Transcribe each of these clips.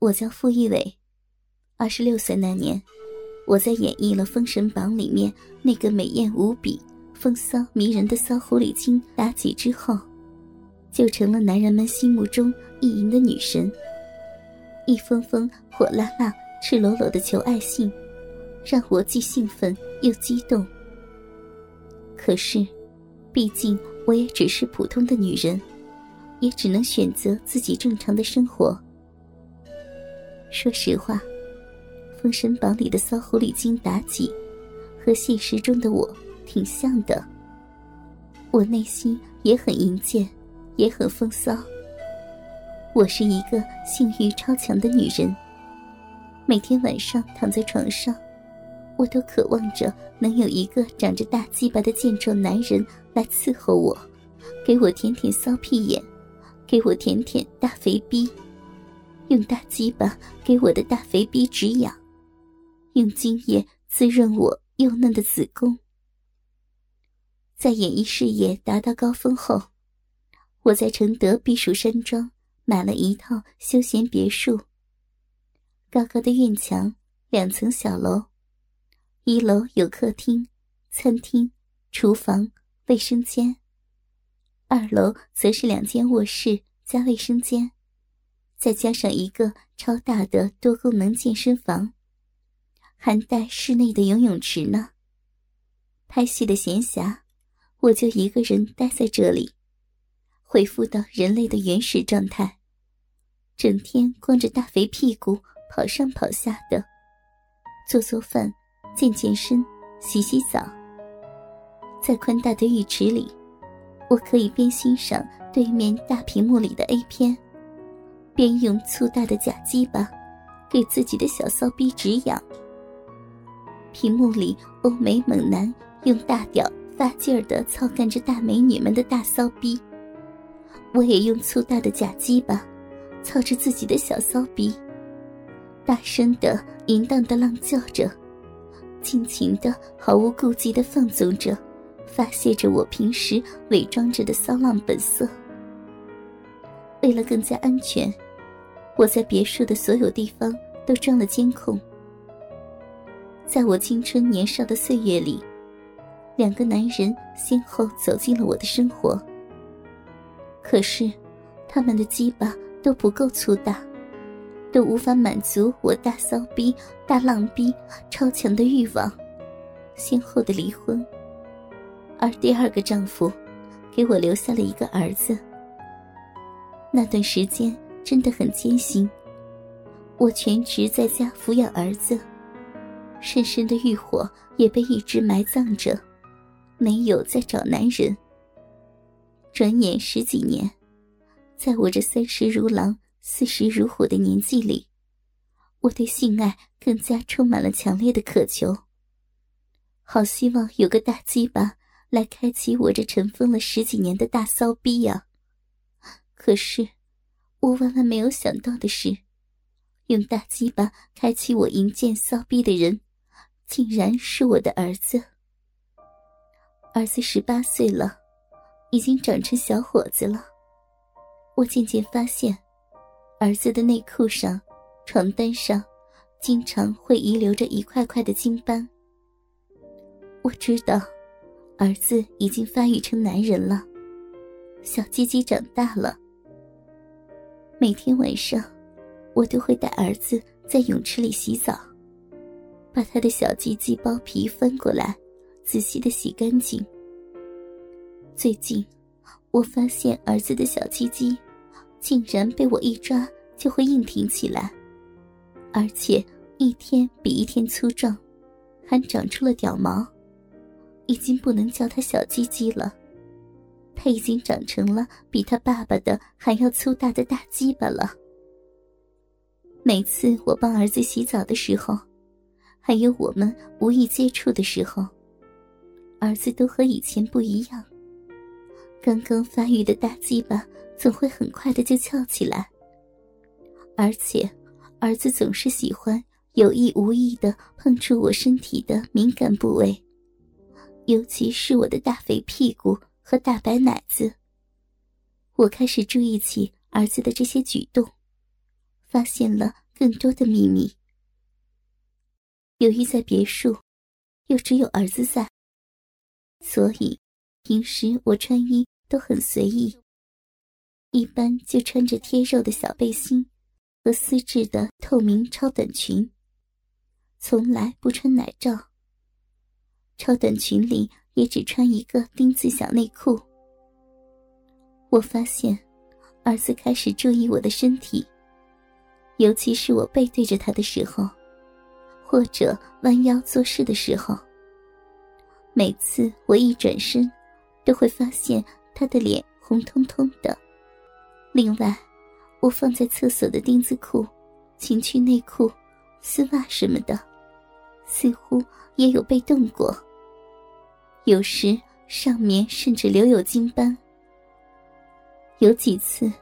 我叫傅一伟，二十六岁那年，我在演绎了《封神榜》里面那个美艳无比、风骚迷人的骚狐狸精妲己之后，就成了男人们心目中意淫的女神。一封封火辣辣、赤裸裸的求爱信，让我既兴奋又激动。可是，毕竟我也只是普通的女人，也只能选择自己正常的生活。说实话，《封神榜》里的骚狐狸精妲己，和现实中的我挺像的。我内心也很淫贱，也很风骚。我是一个性欲超强的女人，每天晚上躺在床上，我都渴望着能有一个长着大鸡巴的健壮男人来伺候我，给我舔舔骚屁眼，给我舔舔大肥逼。用大鸡巴给我的大肥逼止痒，用精液滋润我幼嫩的子宫。在演艺事业达到高峰后，我在承德避暑山庄买了一套休闲别墅。高高的院墙，两层小楼，一楼有客厅、餐厅、厨房、卫生间；二楼则是两间卧室加卫生间。再加上一个超大的多功能健身房，还带室内的游泳池呢。拍戏的闲暇，我就一个人待在这里，恢复到人类的原始状态，整天光着大肥屁股跑上跑下的，做做饭、健健身、洗洗澡。在宽大的浴池里，我可以边欣赏对面大屏幕里的 A 片。边用粗大的假鸡巴给自己的小骚逼止痒。屏幕里欧美猛男用大屌发劲儿的操干着大美女们的大骚逼，我也用粗大的假鸡巴操着自己的小骚逼，大声的淫荡的浪叫着，尽情的毫无顾忌的放纵着，发泄着我平时伪装着的骚浪本色。为了更加安全。我在别墅的所有地方都装了监控。在我青春年少的岁月里，两个男人先后走进了我的生活。可是，他们的鸡巴都不够粗大，都无法满足我大骚逼、大浪逼超强的欲望，先后的离婚。而第二个丈夫，给我留下了一个儿子。那段时间。真的很艰辛，我全职在家抚养儿子，深深的欲火也被一直埋葬着，没有再找男人。转眼十几年，在我这三十如狼、四十如虎的年纪里，我对性爱更加充满了强烈的渴求。好希望有个大鸡巴来开启我这尘封了十几年的大骚逼呀！可是。我万万没有想到的是，用大鸡巴开启我淫贱骚逼的人，竟然是我的儿子。儿子十八岁了，已经长成小伙子了。我渐渐发现，儿子的内裤上、床单上，经常会遗留着一块块的精斑。我知道，儿子已经发育成男人了，小鸡鸡长大了。每天晚上，我都会带儿子在泳池里洗澡，把他的小鸡鸡包皮翻过来，仔细的洗干净。最近，我发现儿子的小鸡鸡竟然被我一抓就会硬挺起来，而且一天比一天粗壮，还长出了屌毛，已经不能叫他小鸡鸡了。他已经长成了比他爸爸的还要粗大的大鸡巴了。每次我帮儿子洗澡的时候，还有我们无意接触的时候，儿子都和以前不一样。刚刚发育的大鸡巴总会很快的就翘起来，而且儿子总是喜欢有意无意的碰触我身体的敏感部位，尤其是我的大肥屁股。和大白奶子，我开始注意起儿子的这些举动，发现了更多的秘密。由于在别墅，又只有儿子在，所以平时我穿衣都很随意，一般就穿着贴肉的小背心和丝质的透明超短裙，从来不穿奶罩。超短裙里也只穿一个丁字小内裤。我发现，儿子开始注意我的身体，尤其是我背对着他的时候。或者弯腰做事的时候，每次我一转身，都会发现他的脸红彤彤的。另外，我放在厕所的丁字裤、情趣内裤、丝袜什么的，似乎也有被动过。有时上面甚至留有金斑。有几次，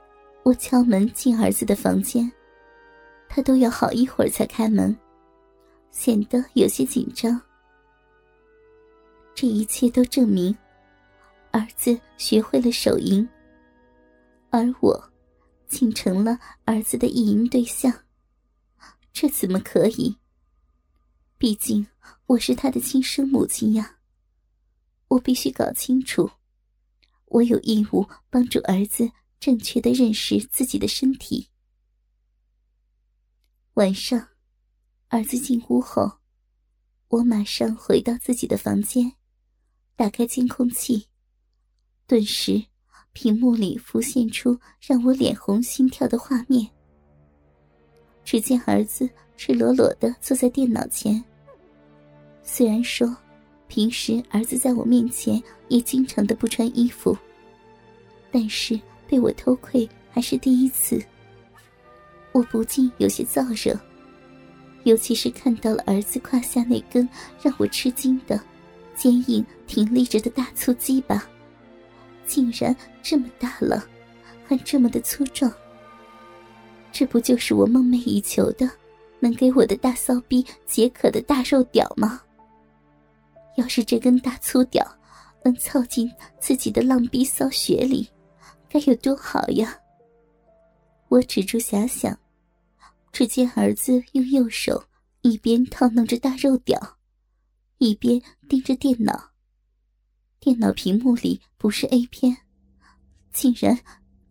我敲门进儿子的房间，他都要好一会儿才开门。显得有些紧张。这一切都证明，儿子学会了手淫，而我，竟成了儿子的意淫对象。这怎么可以？毕竟我是他的亲生母亲呀！我必须搞清楚，我有义务帮助儿子正确的认识自己的身体。晚上。儿子进屋后，我马上回到自己的房间，打开监控器。顿时，屏幕里浮现出让我脸红心跳的画面。只见儿子赤裸裸的坐在电脑前。虽然说，平时儿子在我面前也经常的不穿衣服，但是被我偷窥还是第一次，我不禁有些燥热。尤其是看到了儿子胯下那根让我吃惊的、坚硬挺立着的大粗鸡巴，竟然这么大了，还这么的粗壮。这不就是我梦寐以求的，能给我的大骚逼解渴的大肉屌吗？要是这根大粗屌能操进自己的浪逼骚穴里，该有多好呀！我止住遐想。只见儿子用右手一边套弄着大肉屌，一边盯着电脑。电脑屏幕里不是 A 片，竟然，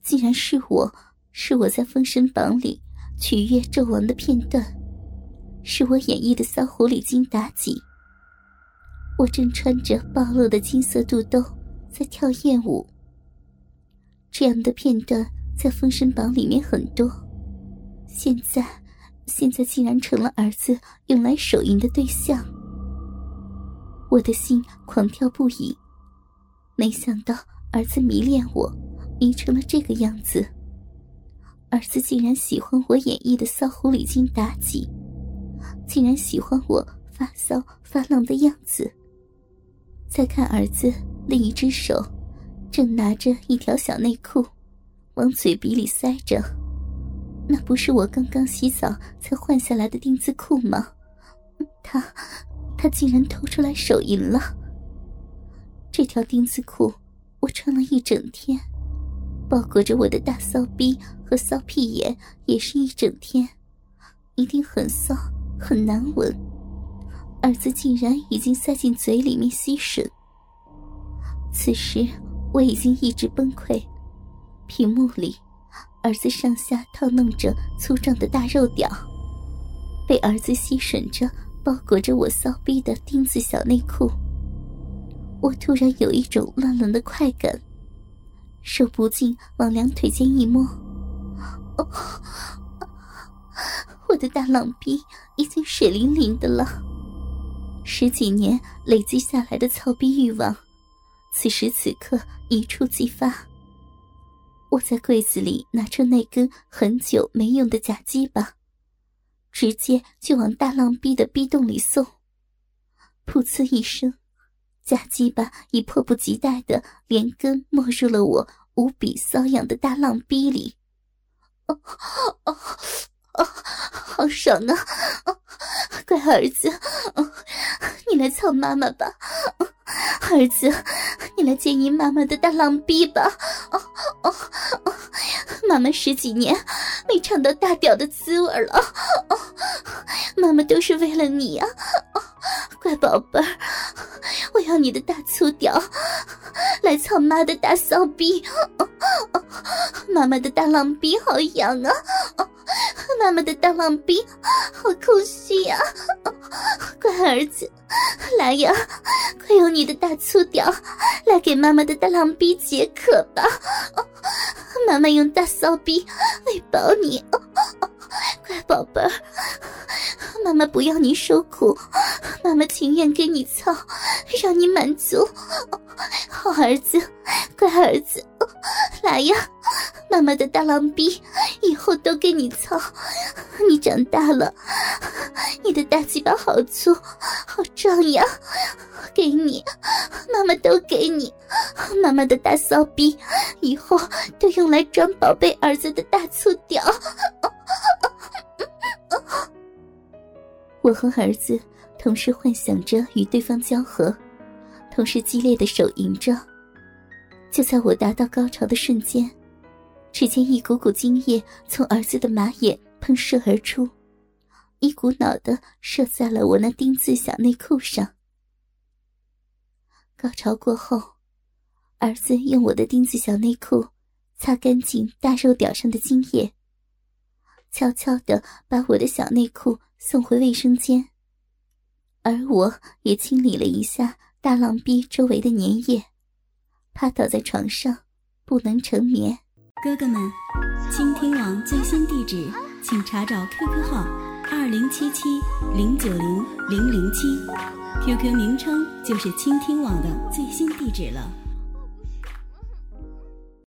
竟然是我，是我在《封神榜》里取悦纣王的片段，是我演绎的骚狐狸精妲己。我正穿着暴露的金色肚兜在跳艳舞。这样的片段在《封神榜》里面很多。现在，现在竟然成了儿子用来手淫的对象，我的心狂跳不已。没想到儿子迷恋我，迷成了这个样子。儿子竟然喜欢我演绎的骚狐狸精妲己，竟然喜欢我发骚发浪的样子。再看儿子另一只手，正拿着一条小内裤，往嘴鼻里塞着。那不是我刚刚洗澡才换下来的丁字裤吗？他，他竟然偷出来手淫了。这条丁字裤我穿了一整天，包裹着我的大骚逼和骚屁眼也是一整天，一定很骚很难闻。儿子竟然已经塞进嘴里面吸吮。此时我已经意志崩溃，屏幕里。儿子上下套弄着粗壮的大肉屌，被儿子吸吮着包裹着我骚逼的钉子小内裤，我突然有一种乱伦的快感，手不禁往两腿间一摸，哦，我的大浪逼已经水灵灵的了，十几年累积下来的操逼欲望，此时此刻一触即发。我在柜子里拿出那根很久没用的假鸡巴，直接就往大浪逼的逼洞里送。噗呲一声，假鸡巴已迫不及待的连根没入了我无比瘙痒的大浪逼里。哦哦哦，好爽啊！乖儿子，你来操妈妈吧。儿子，你来接你妈妈的大浪逼吧！哦哦哦，妈妈十几年没尝到大屌的滋味了。妈妈都是为了你啊，乖宝贝儿，我要你的大粗屌来操妈的大骚逼。妈妈的大浪逼好痒啊，妈妈的大浪逼 好空虚呀，乖儿子，来呀，快用你的大粗屌 来给妈妈的大浪逼解渴吧。妈妈用大骚逼喂饱你，乖宝贝儿，妈妈不要你受苦，妈妈情愿给你操，让你满足。好儿子，乖儿子，来呀，妈妈的大浪逼以后都给你操。你长大了，你的大鸡巴好粗，好壮呀，给你，妈妈都给你，妈妈的大骚逼以后都用来装宝贝儿子的大粗屌。我和儿子同时幻想着与对方交合，同时激烈的手淫着。就在我达到高潮的瞬间，只见一股股精液从儿子的马眼喷射而出，一股脑的射在了我那丁字小内裤上。高潮过后，儿子用我的丁字小内裤擦干净大肉屌上的精液，悄悄的把我的小内裤。送回卫生间，而我也清理了一下大浪逼周围的粘液，趴倒在床上不能成眠。哥哥们，倾听网最新地址，请查找 QQ 号二零七七零九零零零七，QQ 名称就是倾听网的最新地址了。